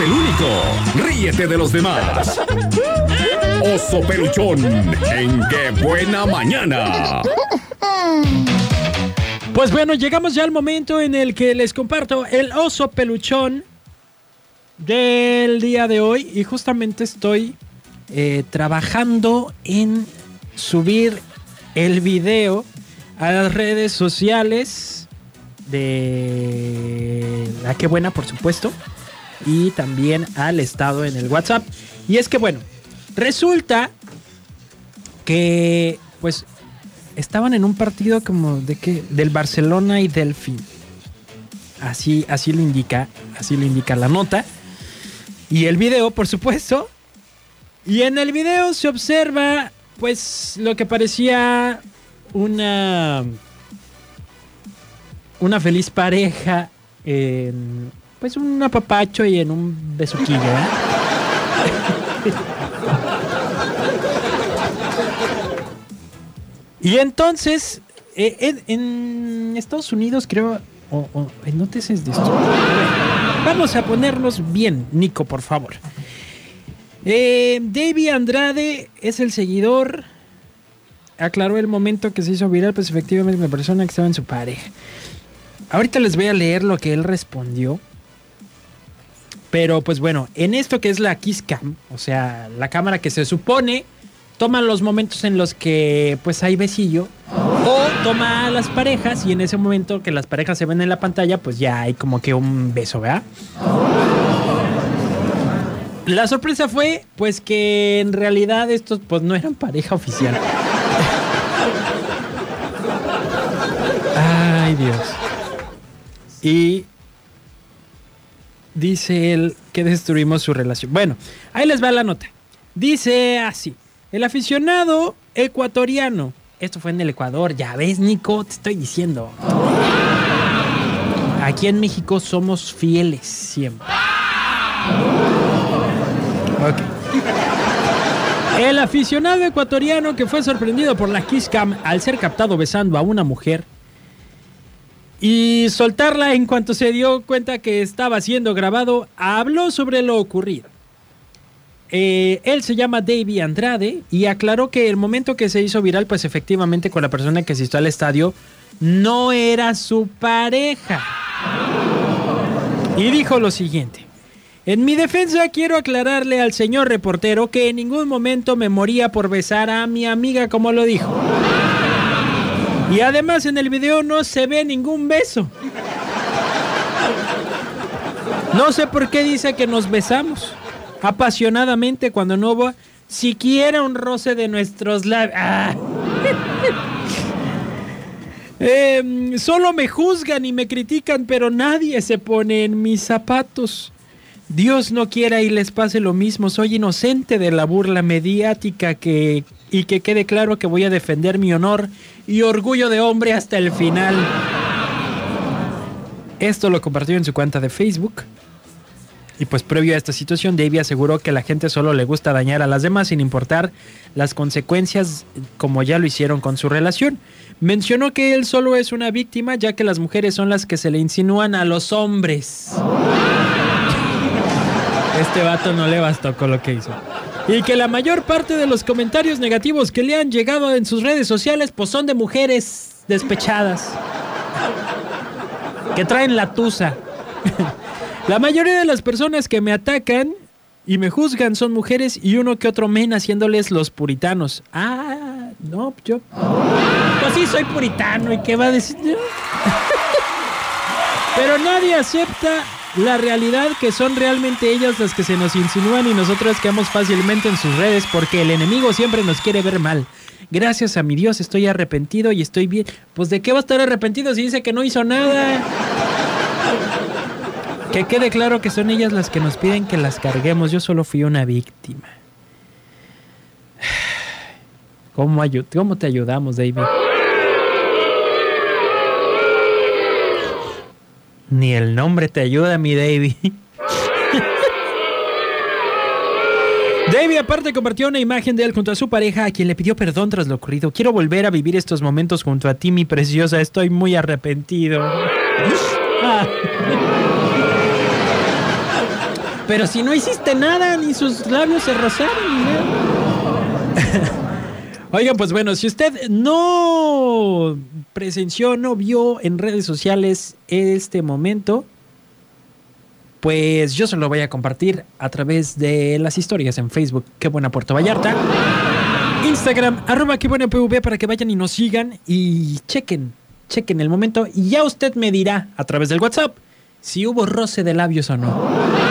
el único. Ríete de los demás. Oso peluchón, en qué buena mañana. Pues bueno, llegamos ya al momento en el que les comparto el oso peluchón del día de hoy y justamente estoy eh, trabajando en subir el video a las redes sociales de la que buena por supuesto y también al estado en el WhatsApp. Y es que bueno resulta que pues estaban en un partido como de que del Barcelona y Delfín. Así así lo indica así lo indica la nota. Y el video por supuesto. Y en el video se observa pues lo que parecía una una feliz pareja en pues un apapacho y en un besuquillo. ¿eh? y entonces eh, en, Estados Unidos creo o, o en notes de esto. Vamos a ponernos bien, Nico, por favor. Eh, Davey Andrade es el seguidor. Aclaró el momento que se hizo viral, pues efectivamente la persona que estaba en su pareja. Ahorita les voy a leer lo que él respondió. Pero pues bueno, en esto que es la Kiss Cam, o sea, la cámara que se supone toma los momentos en los que pues hay besillo o toma a las parejas y en ese momento que las parejas se ven en la pantalla pues ya hay como que un beso, ¿verdad? La sorpresa fue pues que en realidad estos pues no eran pareja oficial. Ay Dios. Y dice él que destruimos su relación. Bueno, ahí les va la nota. Dice así. El aficionado ecuatoriano. Esto fue en el Ecuador. Ya ves, Nico, te estoy diciendo. Aquí en México somos fieles siempre. Ok. El aficionado ecuatoriano que fue sorprendido por la Kiss Cam al ser captado besando a una mujer y soltarla en cuanto se dio cuenta que estaba siendo grabado, habló sobre lo ocurrido. Eh, él se llama Davey Andrade y aclaró que el momento que se hizo viral, pues efectivamente con la persona que asistió al estadio, no era su pareja. Y dijo lo siguiente. En mi defensa quiero aclararle al señor reportero que en ningún momento me moría por besar a mi amiga como lo dijo. Y además en el video no se ve ningún beso. No sé por qué dice que nos besamos apasionadamente cuando no hubo siquiera un roce de nuestros labios. Ah. Eh, solo me juzgan y me critican, pero nadie se pone en mis zapatos. Dios no quiera y les pase lo mismo. Soy inocente de la burla mediática que, y que quede claro que voy a defender mi honor y orgullo de hombre hasta el final. Esto lo compartió en su cuenta de Facebook. Y pues previo a esta situación, Davey aseguró que la gente solo le gusta dañar a las demás sin importar las consecuencias como ya lo hicieron con su relación. Mencionó que él solo es una víctima ya que las mujeres son las que se le insinúan a los hombres. Este vato no le bastó con lo que hizo. Y que la mayor parte de los comentarios negativos que le han llegado en sus redes sociales pues son de mujeres despechadas. Que traen la tusa. La mayoría de las personas que me atacan y me juzgan son mujeres y uno que otro men haciéndoles los puritanos. Ah, no, yo. Pues sí, soy puritano y qué va a decir. Pero nadie acepta la realidad que son realmente ellas las que se nos insinúan y nosotros quedamos fácilmente en sus redes porque el enemigo siempre nos quiere ver mal. Gracias a mi Dios estoy arrepentido y estoy bien. Pues de qué va a estar arrepentido si dice que no hizo nada. Que quede claro que son ellas las que nos piden que las carguemos. Yo solo fui una víctima. ¿Cómo, cómo te ayudamos, David? Ni el nombre te ayuda, mi David. Davey aparte compartió una imagen de él junto a su pareja a quien le pidió perdón tras lo ocurrido. Quiero volver a vivir estos momentos junto a ti, mi preciosa. Estoy muy arrepentido. Pero si no hiciste nada, ni sus labios se rozaron. Oigan, pues bueno, si usted no presenció, no vio en redes sociales este momento, pues yo se lo voy a compartir a través de las historias en Facebook. Qué buena Puerto Vallarta. Instagram, arroba qué buena PV para que vayan y nos sigan y chequen, chequen el momento y ya usted me dirá a través del WhatsApp si hubo roce de labios o no.